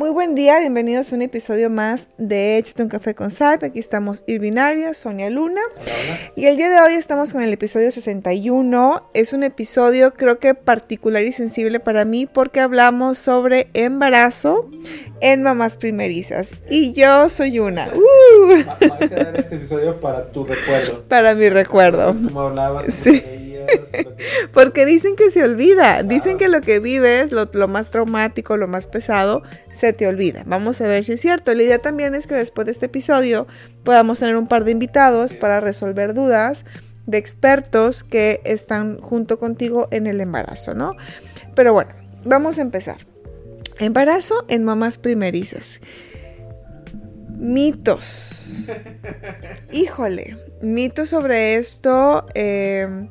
Muy buen día, bienvenidos a un episodio más de Échate un café con Saipe. Aquí estamos Irvinaria, Sonia Luna. Y el día de hoy estamos con el episodio 61. Es un episodio creo que particular y sensible para mí porque hablamos sobre embarazo en mamás primerizas. Y yo soy una. ¡Uh! Va a quedar este episodio para tu recuerdo. Para mi recuerdo. Como hablabas. Sí. Porque dicen que se olvida, dicen que lo que vives, lo, lo, más traumático, lo más pesado, se te olvida. Vamos a ver si es cierto. La idea también es que después de este episodio podamos tener un par de invitados para resolver dudas de expertos que están junto contigo en el embarazo, ¿no? Pero bueno, vamos a empezar. Embarazo en mamás primerizas. Mitos. Híjole, mitos sobre esto. Eh,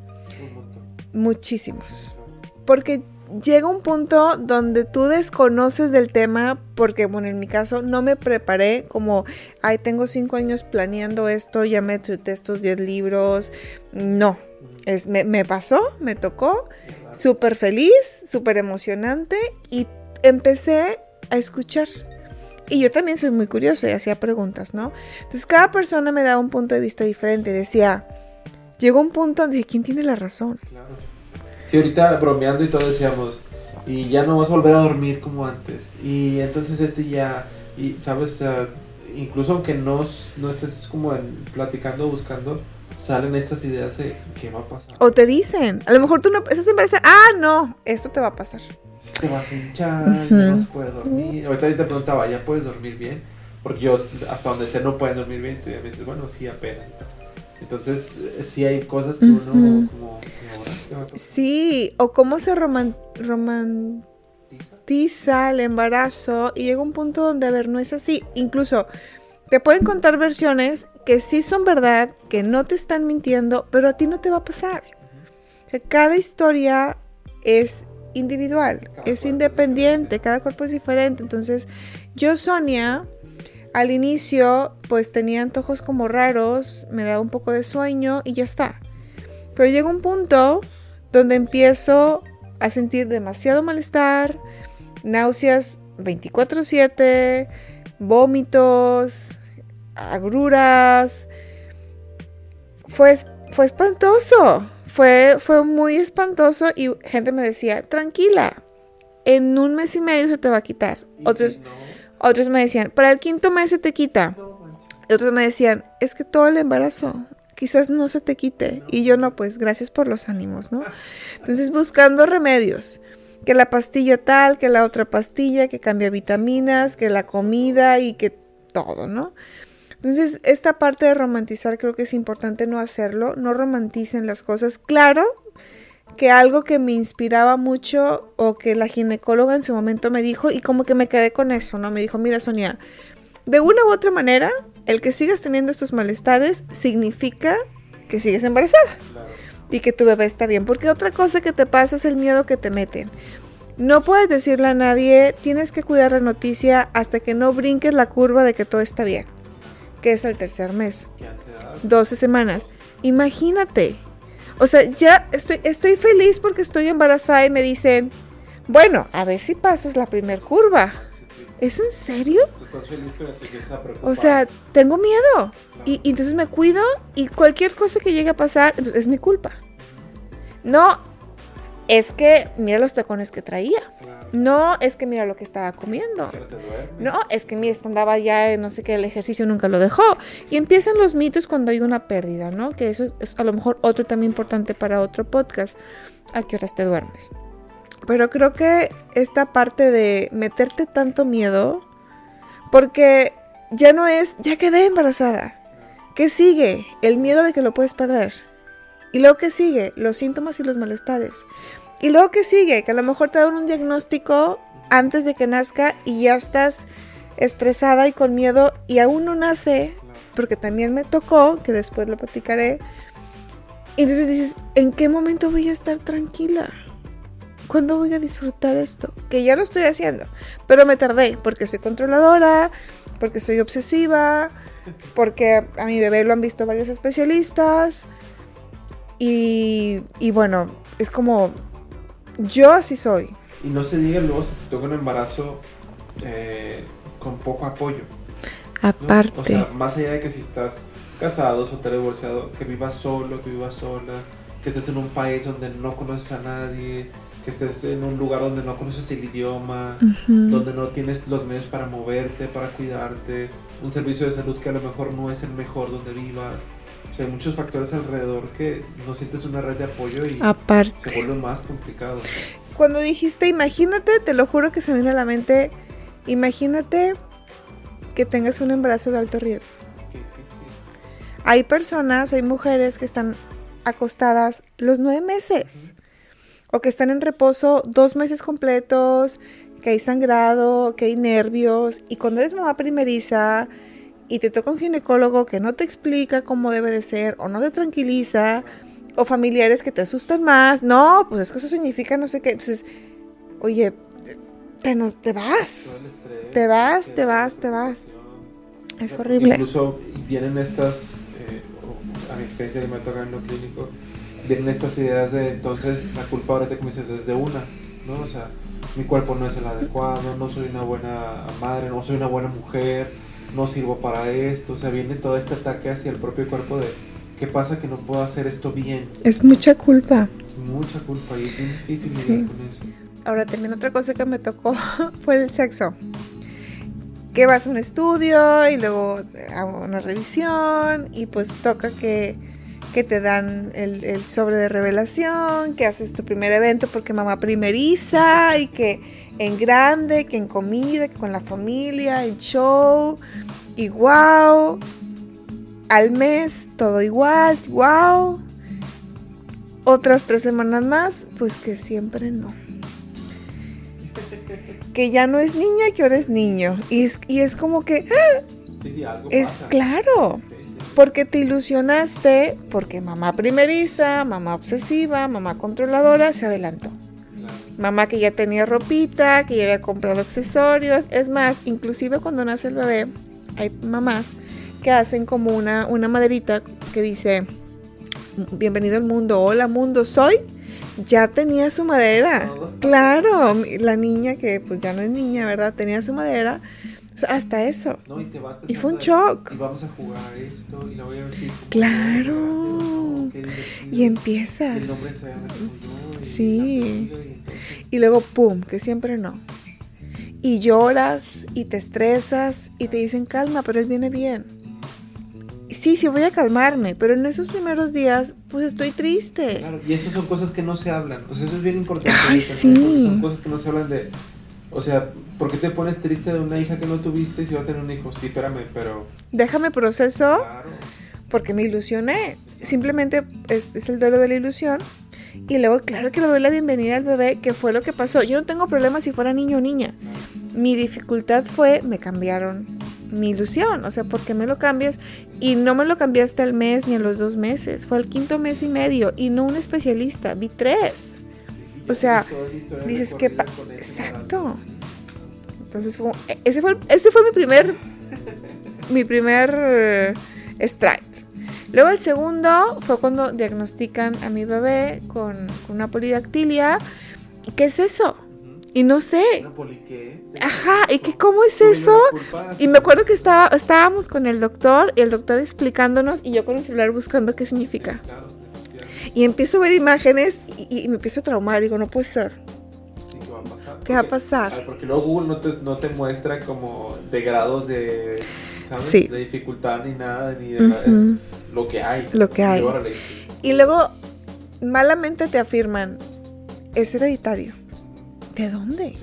muchísimos. Porque llega un punto donde tú desconoces del tema, porque, bueno, en mi caso no me preparé como, ay, tengo cinco años planeando esto, ya me chuté estos diez libros. No, es, me, me pasó, me tocó, súper feliz, súper emocionante y empecé a escuchar. Y yo también soy muy curiosa y hacía preguntas, ¿no? Entonces cada persona me daba un punto de vista diferente. Decía, llegó un punto donde quién tiene la razón. Claro. Sí, ahorita bromeando y todo decíamos, y ya no vas a volver a dormir como antes. Y entonces este ya, y sabes, o sea, incluso aunque no, no estés como en, platicando o buscando, salen estas ideas de qué va a pasar. O te dicen, a lo mejor tú no estás embarazada, ah, no, esto te va a pasar. Te vas a hinchar, uh -huh. no vas a poder dormir. Ahorita te preguntaba, ¿ya puedes dormir bien? Porque yo, hasta donde sé, no pueden dormir bien. Y me dices, bueno, sí, apenas. Entonces, sí hay cosas que uno uh -huh. como, como Sí, o cómo se roman, romantiza el embarazo y llega un punto donde, a ver, no es así. Incluso te pueden contar versiones que sí son verdad, que no te están mintiendo, pero a ti no te va a pasar. O sea, cada historia es individual, cada es independiente, cada cuerpo es diferente. Entonces, yo, Sonia, al inicio, pues tenía antojos como raros, me daba un poco de sueño y ya está. Pero llega un punto donde empiezo a sentir demasiado malestar, náuseas 24/7, vómitos, agruras. Fue, fue espantoso, fue, fue muy espantoso y gente me decía, tranquila, en un mes y medio se te va a quitar. Otros, si no? Otros me decían, para el quinto mes se te quita. Otros me decían, es que todo el embarazo, quizás no se te quite. Y yo no, pues gracias por los ánimos, ¿no? Entonces buscando remedios. Que la pastilla tal, que la otra pastilla, que cambia vitaminas, que la comida y que todo, ¿no? Entonces, esta parte de romantizar creo que es importante no hacerlo, no romanticen las cosas. Claro que algo que me inspiraba mucho o que la ginecóloga en su momento me dijo y como que me quedé con eso, ¿no? Me dijo, mira Sonia, de una u otra manera, el que sigas teniendo estos malestares significa que sigues embarazada y que tu bebé está bien, porque otra cosa que te pasa es el miedo que te meten. No puedes decirle a nadie, tienes que cuidar la noticia hasta que no brinques la curva de que todo está bien, que es el tercer mes, 12 semanas. Imagínate, o sea, ya estoy, estoy feliz porque estoy embarazada y me dicen, bueno, a ver si pasas la primer curva. ¿Es en serio? O sea, tengo miedo. Claro. Y, y, entonces me cuido y cualquier cosa que llegue a pasar, entonces es mi culpa. No, es que mira los tacones que traía. Claro. No, es que mira lo que estaba comiendo. No, es que mira, andaba ya, no sé qué, el ejercicio nunca lo dejó. Y empiezan los mitos cuando hay una pérdida, ¿no? Que eso es a lo mejor otro también importante para otro podcast. ¿A qué horas te duermes? Pero creo que esta parte de meterte tanto miedo, porque ya no es, ya quedé embarazada. ¿Qué sigue? El miedo de que lo puedes perder. Y luego que sigue, los síntomas y los malestares. Y luego que sigue, que a lo mejor te dan un diagnóstico antes de que nazca y ya estás estresada y con miedo y aún no nace, porque también me tocó, que después lo platicaré. Entonces dices, ¿en qué momento voy a estar tranquila? ¿Cuándo voy a disfrutar esto? Que ya lo estoy haciendo, pero me tardé porque soy controladora, porque soy obsesiva, porque a mi bebé lo han visto varios especialistas. Y, y bueno, es como, yo así soy. Y no se diga luego si te toca un embarazo eh, con poco apoyo. Aparte. O sea, más allá de que si estás casado, soltero, divorciado, que vivas solo, que vivas sola, que estés en un país donde no conoces a nadie, que estés en un lugar donde no conoces el idioma, donde no tienes los medios para moverte, para cuidarte, un servicio de salud que a lo mejor no es el mejor donde vivas. O sea, hay muchos factores alrededor que no sientes una red de apoyo y se Aparte. vuelve más complicado. Cuando dijiste, imagínate, te lo juro que se me vino a la mente, imagínate que tengas un embarazo de alto riesgo. Qué difícil. Hay personas, hay mujeres que están acostadas los nueve meses o que están en reposo dos meses completos, que hay sangrado, que hay nervios y cuando eres mamá primeriza y te toca un ginecólogo que no te explica cómo debe de ser o no te tranquiliza o familiares que te asustan más, no, pues es que eso significa no sé qué, entonces, oye, te, nos, te vas, estrés, Te vas, ansiedad, te vas, te vas. es horrible. Incluso vienen estas, eh, a mi experiencia que me toca en lo clínico, vienen estas ideas de entonces la culpa que me dices es de una, ¿no? O sea, mi cuerpo no es el adecuado, no soy una buena madre, no soy una buena mujer, no sirvo para esto, o sea, viene todo este ataque hacia el propio cuerpo de ¿qué pasa que no puedo hacer esto bien? Es mucha culpa. Es mucha culpa y es bien difícil Sí. lidiar con eso. Ahora también otra cosa que me tocó fue el sexo. Que vas a un estudio y luego a una revisión y pues toca que, que te dan el, el sobre de revelación, que haces tu primer evento porque mamá primeriza y que en grande, que en comida, que con la familia, en show y wow. Al mes todo igual, wow. Otras tres semanas más, pues que siempre no que ya no es niña, que ahora es niño. Y es, y es como que, ¡ah! Sí, sí, algo es pasa. claro, Sí, porque te ilusionaste, porque mamá primeriza, mamá obsesiva, mamá controladora se adelantó. Mamá que ya tenía ropita, que ya había comprado accesorios. Es más, inclusive cuando nace el bebé, hay mamás que hacen como una, una maderita que dice, bienvenido al mundo, hola mundo, soy. Ya tenía su madera. Claro, la niña que pues ya no es niña, ¿verdad? Tenía su madera. O sea, hasta eso. No, y, te vas Y fue un shock. Y vamos a jugar esto y la voy a vestir como Claro. Y empiezas. Y el se ver y Sí. y luego, ¡pum!, que siempre no. Y lloras y te estresas y te dicen, calma, pero él viene bien. Sí, sí, voy a calmarme, pero en esos primeros días, pues estoy triste. Claro, y esas son cosas que no se hablan. O sea, eso es bien importante. Ay, sí. Son cosas que no se hablan de. O sea, ¿por qué te pones triste de una hija que no tuviste si vas a tener un hijo? Sí, espérame, pero. Déjame proceso Claro. porque me ilusioné. Simplemente es, es el duelo de la ilusión. Y luego, claro que le doy la bienvenida al bebé, que fue lo que pasó. Yo no tengo problema si fuera niño o niña. Mi dificultad fue, me cambiaron mi ilusión. O sea, ¿por qué me lo cambias? Y no me lo cambiaste al mes ni a los dos meses. Fue al quinto mes y medio. Y no un especialista, vi tres. O sea, dices que ese Exacto. Entonces, fue- e- ese fue, ese fue mi primer, mi primer eh, strike. Luego el segundo fue cuando diagnostican a mi bebé con, con una polidactilia. ¿Y ¿Qué es eso? Y no sé. Ajá, ¿y qué, cómo es eso? Y me acuerdo que estaba, estábamos con el doctor y el doctor explicándonos y yo con el celular buscando qué significa. Y empiezo a ver imágenes y, y me empiezo a traumar. Digo, no puede ser. Sí, ¿qué va a pasar? ¿Qué va a Porque- pasar? Porque luego Google no te, no te muestra como de grados de, ¿sabes? Sí. de dificultad ni nada, ni de es lo que hay. Lo que hay. Y. Y luego, malamente te afirman, es hereditario. ¿De dónde?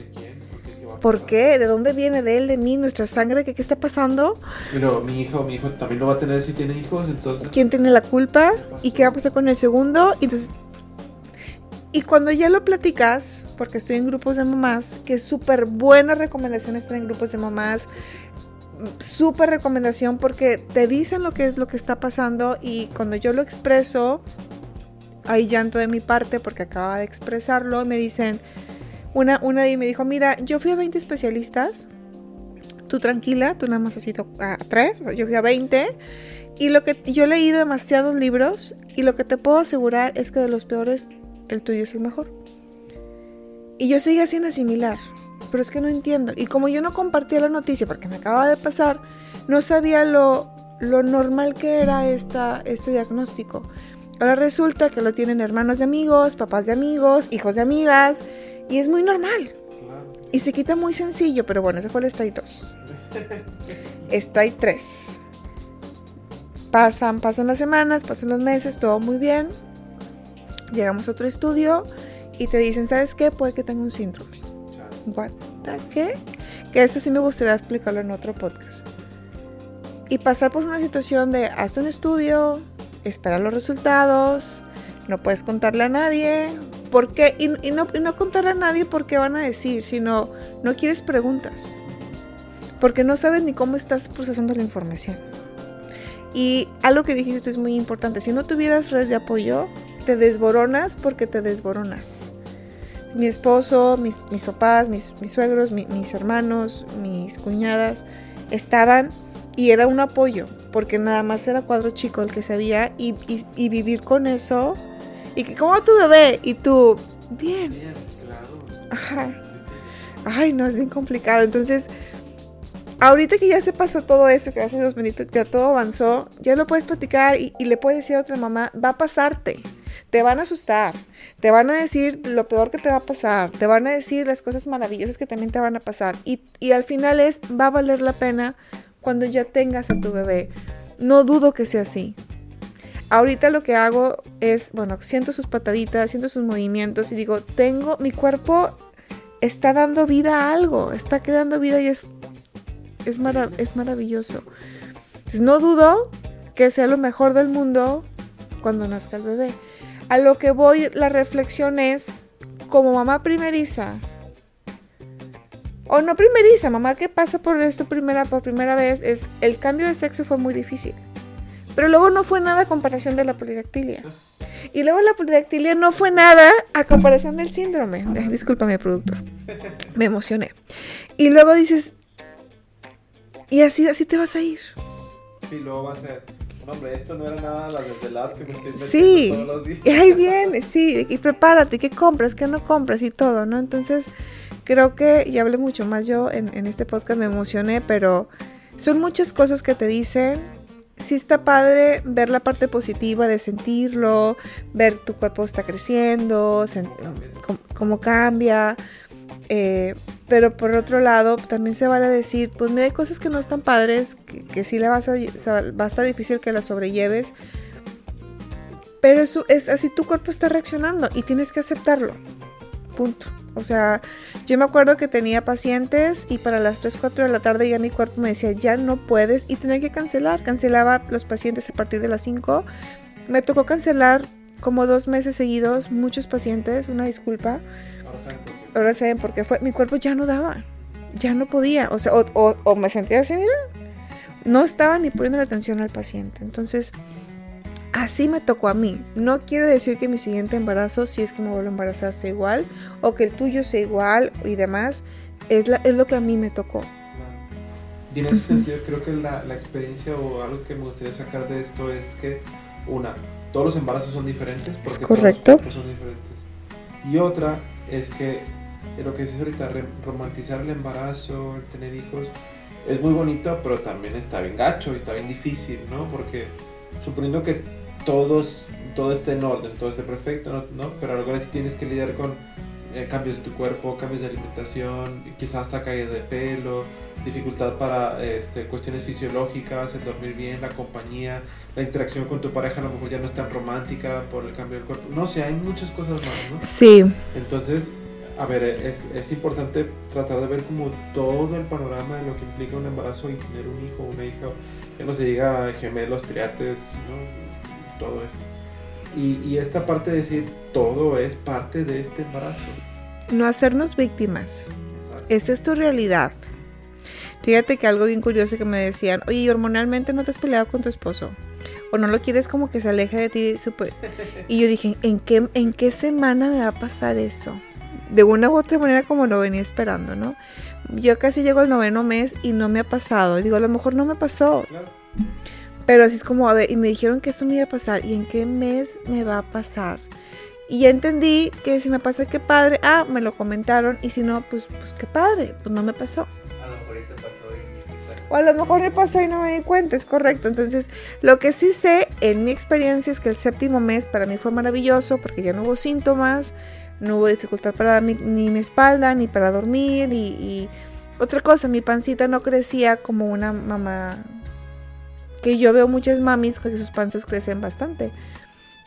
¿Por qué? ¿De dónde viene? ¿De él? ¿De mí? ¿Nuestra sangre? ¿Qué, qué está pasando? Luego mi hijo, mi hijo también lo va a tener si tiene hijos, entonces. ¿Quién tiene la culpa? ¿Y qué va a pasar con el segundo? Y entonces, y cuando ya lo platicas, porque estoy en grupos de mamás, que es súper buena recomendación estar en grupos de mamás, súper recomendación porque te dicen lo que es lo que está pasando y cuando yo lo expreso, hay llanto de mi parte porque acaba de expresarlo me dicen, una, una de me dijo, mira, yo fui a 20 especialistas, tú tranquila, tú nada más has ido a 3, yo fui a 20 y lo que yo he leído demasiados libros y lo que te puedo asegurar es que de los peores el tuyo es el mejor. Y yo seguía sin asimilar, pero es que no entiendo. Y como yo no compartía la noticia porque me acaba de pasar, no sabía lo, lo normal que era esta, este diagnóstico. Ahora resulta que lo tienen hermanos de amigos, papás de amigos, hijos de amigas, y es muy normal. Y se quita muy sencillo, pero bueno, ese fue el strike 2. strike 3. Pasan, pasan las semanas, pasan los meses, todo muy bien. Llegamos a otro estudio y te dicen, ¿sabes qué? Puede que tenga un síndrome. What ¿Qué? Que eso sí me gustaría explicarlo en otro podcast. Y pasar por una situación de haz un estudio, esperar los resultados, no puedes contarle a nadie, ¿por qué? Y, no, y no contarle a nadie porque van a decir, sino no quieres preguntas, porque no sabes ni cómo estás procesando la información. Y algo que dijiste es muy importante, si no tuvieras redes de apoyo, te desboronas porque te desboronas. Mi esposo, mis, papás, mis, suegros, mis hermanos, mis cuñadas estaban y era un apoyo, porque nada más era cuadro chico el que sabía y, y, vivir con eso. Y que, ¿cómo tu bebé? Y tú, bien. Bien, claro. Ajá. Ay, no, es bien complicado. Entonces, ahorita que ya se pasó todo eso, que hace dos minutos ya todo avanzó, ya lo puedes platicar y, y, le puedes decir a otra mamá, va a pasarte. Te van a asustar, te van a decir lo peor que te va a pasar, te van a decir las cosas maravillosas que también te van a pasar. Y, y al final es, va a valer la pena cuando ya tengas a tu bebé. No dudo que sea así. Ahorita lo que hago es, bueno, siento sus pataditas, siento sus movimientos y digo, tengo, mi cuerpo está dando vida a algo, está creando vida y es, es, es maravilloso. Entonces no dudo que sea lo mejor del mundo cuando nazca el bebé. A lo que voy, la reflexión es, como mamá primeriza, o no primeriza, mamá que pasa por esto primera, por primera vez, es el cambio de sexo fue muy difícil. Pero luego no fue nada a comparación de la polidactilia. Y luego la polidactilia no fue nada a comparación del síndrome. Discúlpame, productor. Me emocioné. Y luego dices, y así, así te vas a ir. Sí, luego va a ser. hombre, esto no era nada las desveladas que me estoy sí, todos los días. Y ahí viene, sí. Y prepárate, ¿qué compras, qué no compras y todo, ¿no? Entonces, Creo que ya hablé mucho más yo en, este podcast, me emocioné, pero son muchas cosas que te dicen. Sí está padre ver la parte positiva de sentirlo, ver tu cuerpo está creciendo, cómo, cambia. Eh, pero por otro lado, también se vale decir, pues me hay cosas que no están padres, que, sí le vas a, va a estar difícil que las sobrelleves. Pero eso es así tu cuerpo está reaccionando y tienes que aceptarlo. Punto. O sea, yo me acuerdo que tenía pacientes y para las 3, 4 de la tarde ya mi cuerpo me decía, ya no puedes y tenía que cancelar. Cancelaba los pacientes a partir de las 5. Me tocó cancelar como dos meses seguidos muchos pacientes, una disculpa. Ahora saben por qué fue. Mi cuerpo ya no daba, ya no podía. O sea, o, me sentía así, mira, no estaba ni poniendo la atención al paciente. Entonces, así me tocó a mí. No quiere decir que mi siguiente embarazo, si es que me vuelvo a embarazar, sea igual, o que el tuyo sea igual y demás. Es, es lo que a mí me tocó. Y en ese sentido, creo que la, la, experiencia o algo que me gustaría sacar de esto es que, una, todos los embarazos son diferentes. Porque es correcto. Todos son diferentes. Y otra es que lo que dices ahorita, romantizar el embarazo, el tener hijos, es muy bonito, pero también está bien gacho y está bien difícil, ¿no? Porque suponiendo que todos, todo esté en orden, todo esté perfecto, ¿no? Pero ahora sí tienes que lidiar con eh, cambios de tu cuerpo, cambios de alimentación, quizás hasta caída de pelo, dificultad para este, cuestiones fisiológicas, el dormir bien, la compañía, la interacción con tu pareja a lo mejor ya no es tan romántica por el cambio del cuerpo. No sé, hay muchas cosas más, ¿no? Sí. Entonces, a ver, es, es importante tratar de ver como todo el panorama de lo que implica un embarazo y tener un hijo o una hija, que no se diga gemelos, triates, ¿no? Todo esto. Y, esta parte de decir, todo es parte de este embarazo. No hacernos víctimas. Esa es tu realidad. Fíjate que algo bien curioso que me decían, oye, hormonalmente no te has peleado con tu esposo. O no lo quieres como que se aleje de ti. Super... Y yo dije, ¿en qué, ¿en qué semana me va a pasar eso? De una u otra manera como lo venía esperando, ¿no? Yo casi llego al noveno mes y no me ha pasado. Digo, a lo mejor no me pasó. Claro. Pero así es como, a ver, y me dijeron que esto me iba a pasar, ¿y en qué mes me va a pasar? Y ya entendí que si me pasa, qué padre. Ah, me lo comentaron. Y si no, pues, pues qué padre. Pues no me pasó. A lo mejor te pasó y... O a lo mejor me pasó y no me di cuenta, es correcto. Entonces, lo que sí sé en mi experiencia es que el séptimo mes para mí fue maravilloso porque ya no hubo síntomas, no hubo dificultad para mi, ni mi espalda, ni para dormir. Y, y otra cosa, mi pancita no crecía como una mamá. Que yo veo muchas mamis que sus panzas crecen bastante.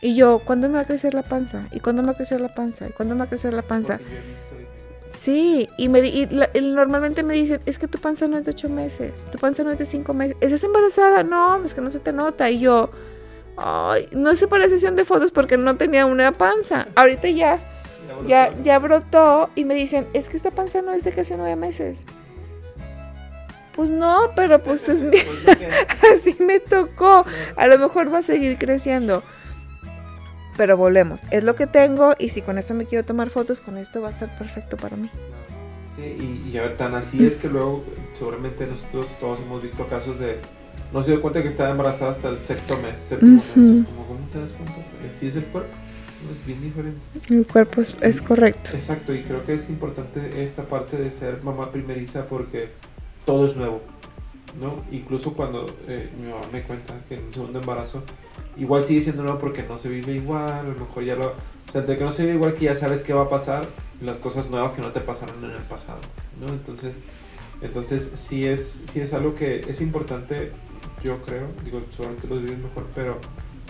Y yo, ¿cuándo me va a crecer la panza? ¿Y cuándo me va a crecer la panza? ¿Y cuándo me va a crecer la panza? Sí, y, me, y la- y normalmente me dicen, es que tu panza no es de ocho meses, tu panza no es de cinco meses, ¿estás embarazada? No, es que no se te nota. Y yo, ay, no hice para sesión de fotos porque no tenía una panza. Ahorita ya, ya, ya brotó y me dicen, es que esta panza no es de casi nueve meses. Pues no, pero pues es mi- Pues así me tocó. A lo mejor va a seguir creciendo. Pero volvemos, es lo que tengo y si con esto me quiero tomar fotos, con esto va a estar perfecto para mí. Sí, y, y a ver, tan así es que luego seguramente nosotros todos hemos visto casos de no se dio cuenta que estaba embarazada hasta el sexto mes, séptimo Ujú. mes. Es como, ¿cómo te das cuenta? Así es el cuerpo, es bien diferente. El cuerpo es, es correcto. Exacto, y creo que es importante esta parte de ser mamá primeriza porque todo es nuevo, ¿no? Incluso cuando eh, mi mamá me cuenta que en un segundo embarazo, igual sigue siendo nuevo porque no se vive igual, a lo mejor ya lo... O sea, entre que no se vive igual que ya sabes qué va a pasar, las cosas nuevas que no te pasaron en el pasado, ¿no? Entonces, entonces sí es, sí es algo que es importante, yo creo, digo, seguramente lo vives mejor, pero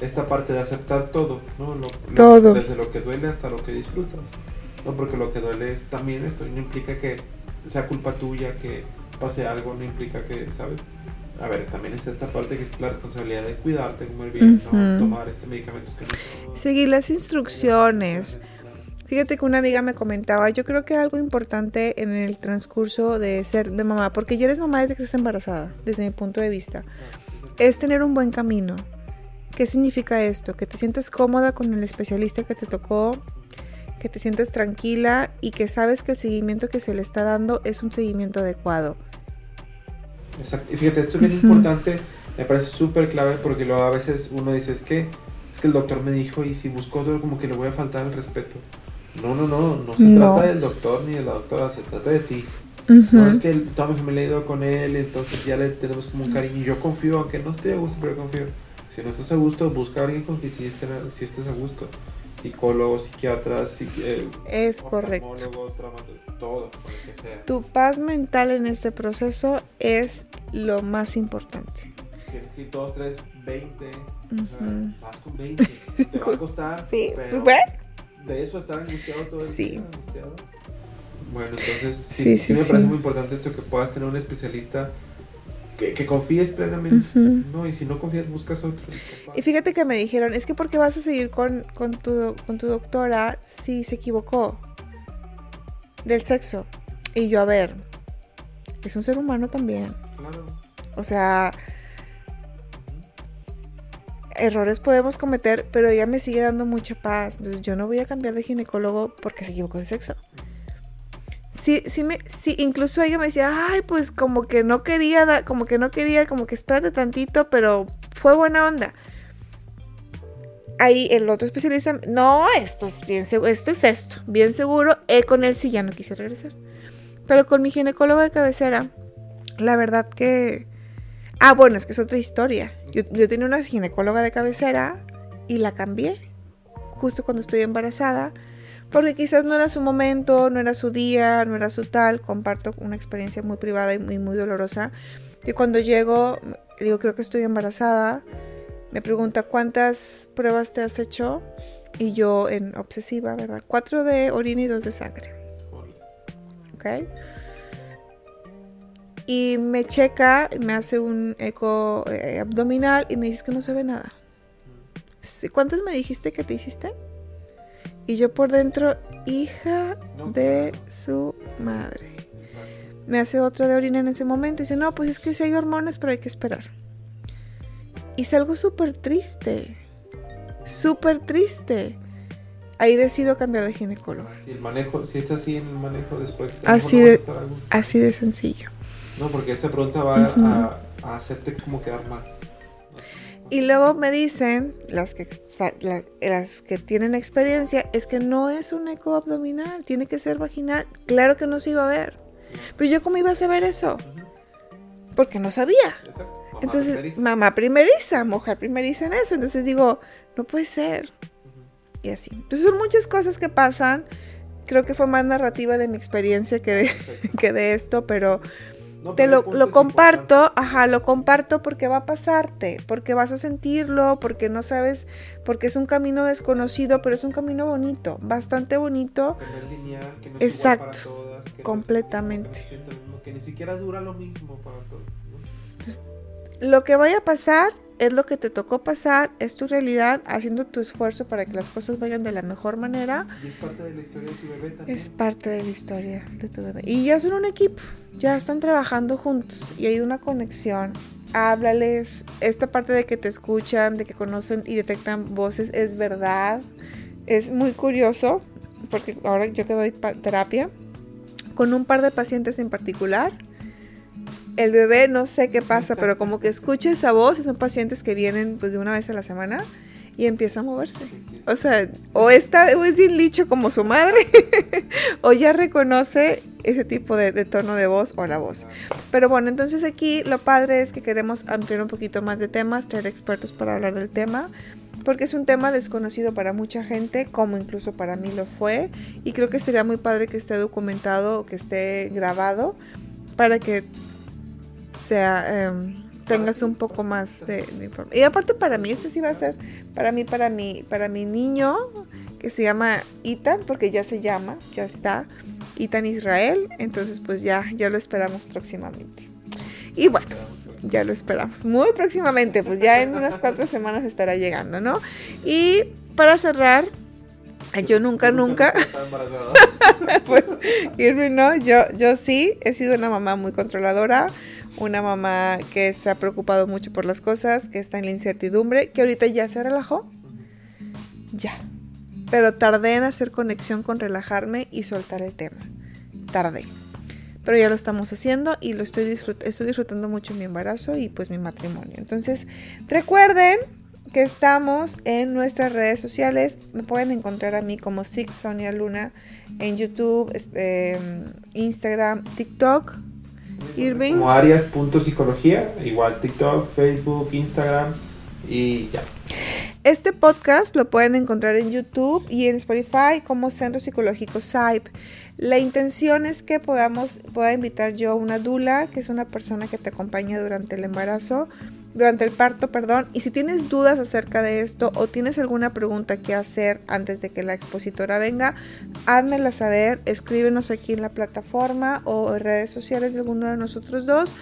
esta parte de aceptar todo, ¿no? Lo- lo- Todo. desde lo que duele hasta lo que disfrutas. No, porque lo que duele es también esto, y no implica que sea culpa tuya, que pase algo, no implica que, ¿sabes? A ver, también es esta parte que es la responsabilidad de cuidarte, comer bien, Ujú. no tomar este medicamentos que no Seguir las instrucciones. Fíjate que una amiga me comentaba, yo creo que algo importante en el transcurso de ser de mamá, porque ya eres mamá desde que estás embarazada, desde mi punto de vista, es tener un buen camino. ¿Qué significa esto? Que te sientes cómoda con el especialista que te tocó, que te sientes tranquila y que sabes que el seguimiento que se le está dando es un seguimiento adecuado. Exacto. Y fíjate, esto es bien importante, me parece súper clave porque luego a veces uno dice, es que, es que el doctor me dijo y si busco otro como que le voy a faltar el respeto. No, no, no, no se No. trata del doctor ni de la doctora, se trata de ti. No es que toda mi familia ha ido con él, entonces ya le tenemos como un cariño. Yo confío, aunque no estoy a gusto, pero confío. Si no estás a gusto, busca a alguien con quien sí estés, sí estés a gusto. Psicólogo, psiquiatra, psiqui- eh, Es correcto. todo, lo que sea. Tu paz mental en este proceso es lo más importante. Tienes que ir 2, 3, 20. O sea, Ujú. vas con 20. Te va a costar. Sí, pero de eso estar angustiado todo el Sí. día. angustiado. Bueno, entonces sí, Sí, sí, me parece muy importante esto que puedas tener un especialista que, que confíes plenamente. No, y si no confías, buscas otro. Y fíjate que me dijeron, es que porque vas a seguir con, con, tu, con tu doctora si se equivocó del sexo. Y yo, a ver, es un ser humano también. Claro. O sea, errores podemos cometer, pero ella me sigue dando mucha paz. Entonces yo no voy a cambiar de ginecólogo porque se equivocó de sexo. Sí, sí, me, sí, incluso ella me decía, ay, pues como que no quería, da- como que no quería, como que espérate tantito, pero fue buena onda. Ahí el otro especialista, no, esto es bien seguro, esto es esto, bien seguro, eh, con él sí ya no quise regresar. Pero con mi ginecólogo de cabecera, la verdad que... Ah, bueno, es que es otra historia. Yo, yo tenía una ginecóloga de cabecera y la cambié justo cuando estoy embarazada, porque quizás no era su momento, no era su día, no era su tal. Comparto una experiencia muy privada y muy, muy dolorosa. Y cuando llego, digo, creo que estoy embarazada. Me pregunta, ¿cuántas pruebas te has hecho? Y yo en obsesiva, ¿verdad? Cuatro de orina y dos de sangre. ¿ok? Y me checa, me hace un eco eh, abdominal y me dice que no se ve nada. ¿Cuántas me dijiste que te hiciste? Y yo por dentro, hija de su madre. Me hace otra de orina en ese momento y dice, no, pues es que sí hay hormonas, pero hay que esperar. Y salgo súper triste, súper triste. Ahí decido cambiar de ginecólogo. Si el manejo, si es así en el manejo después, Así no de-. Así de sencillo. No, porque esa pregunta va a, a hacerte como quedar mal. Y luego me dicen, las que, las que tienen experiencia, es que no es un eco abdominal, tiene que ser vaginal. Claro que no se iba a ver. Pero yo cómo iba a saber eso? Porque no sabía. Entonces, mamá primeriza, mujer primeriza en eso. Entonces digo, no puede ser. Y así. Entonces son muchas cosas que pasan. Creo que fue más narrativa de mi experiencia que de, que de esto, pero te lo, lo comparto, ajá, lo comparto porque va a pasarte, porque vas a sentirlo, porque no sabes, porque es un camino desconocido, pero es un camino bonito, bastante bonito. Exacto, completamente. que ni siquiera dura lo mismo para todos. Lo que vaya a pasar es lo que te tocó pasar, es tu realidad, haciendo tu esfuerzo para que las cosas vayan de la mejor manera. Y es parte de la historia de tu bebé también. Es parte de la historia de tu bebé. Y ya son un equipo, ya están trabajando juntos y hay una conexión. Háblales, esta parte de que te escuchan, de que conocen y detectan voces, es verdad. Es muy curioso, porque ahora yo que doy terapia, con un par de pacientes en particular, el bebé no sé qué pasa, pero como que escucha esa voz, son pacientes que vienen pues de una vez a la semana y empieza a moverse. O sea, o está, o es bien licho como su madre, o ya reconoce ese tipo de, de, tono de voz o la voz. Pero bueno, entonces aquí lo padre es que queremos ampliar un poquito más de temas, traer expertos para hablar del tema, porque es un tema desconocido para mucha gente, como incluso para mí lo fue, y creo que sería muy padre que esté documentado o que esté grabado para que sea, em, tengas un poco más de, información. Y aparte para mí, este sí va a ser, para mí, para mi, para mi niño, que se llama Itan, porque ya se llama, ya está, Itan Israel, entonces pues ya, ya lo esperamos próximamente. Y bueno, ya lo esperamos muy próximamente, pues ya en unas cuatro semanas estará llegando, ¿no? Y para cerrar, yo nunca, nunca. pues, Irving, no, yo, yo sí, he sido una mamá muy controladora, una mamá que se ha preocupado mucho por las cosas, que está en la incertidumbre, que ahorita ya se relajó. Ya. Pero tardé en hacer conexión con relajarme y soltar el tema. Tardé. Pero ya lo estamos haciendo y lo estoy, estoy disfrutando mucho mi embarazo y pues mi matrimonio. Entonces, recuerden que estamos en nuestras redes sociales. Me pueden encontrar a mí como Six Sonia Luna en YouTube, em, Instagram, TikTok. Irving. Como Arias.psicología, igual TikTok, Facebook, Instagram y ya. Este podcast lo pueden encontrar en YouTube y en Spotify como Centro Psicológico SAIP. La intención es que podamos, pueda invitar yo a una dula, que es una persona que te acompaña durante el embarazo, durante el parto, perdón. Y si tienes dudas acerca de esto o tienes alguna pregunta que hacer antes de que la expositora venga, házmela saber, escríbenos aquí en la plataforma o en redes sociales de alguno de nosotros dos,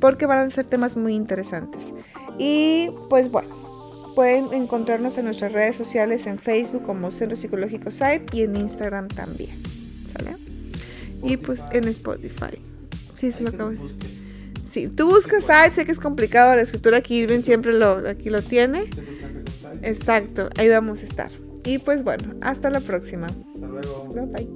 porque van a ser temas muy interesantes. Y pues bueno, pueden encontrarnos en nuestras redes sociales en Facebook como Centro Psicológico SAIP y en Instagram también. ¿Sale? Y pues en Spotify. Sí, se lo acabo de decir. Sí, tú buscas Hype, sé que es complicado la escritura, aquí Irving siempre lo, aquí lo tiene. Exacto, ahí vamos a estar. Y pues bueno, hasta la próxima. Hasta luego. Bye bye.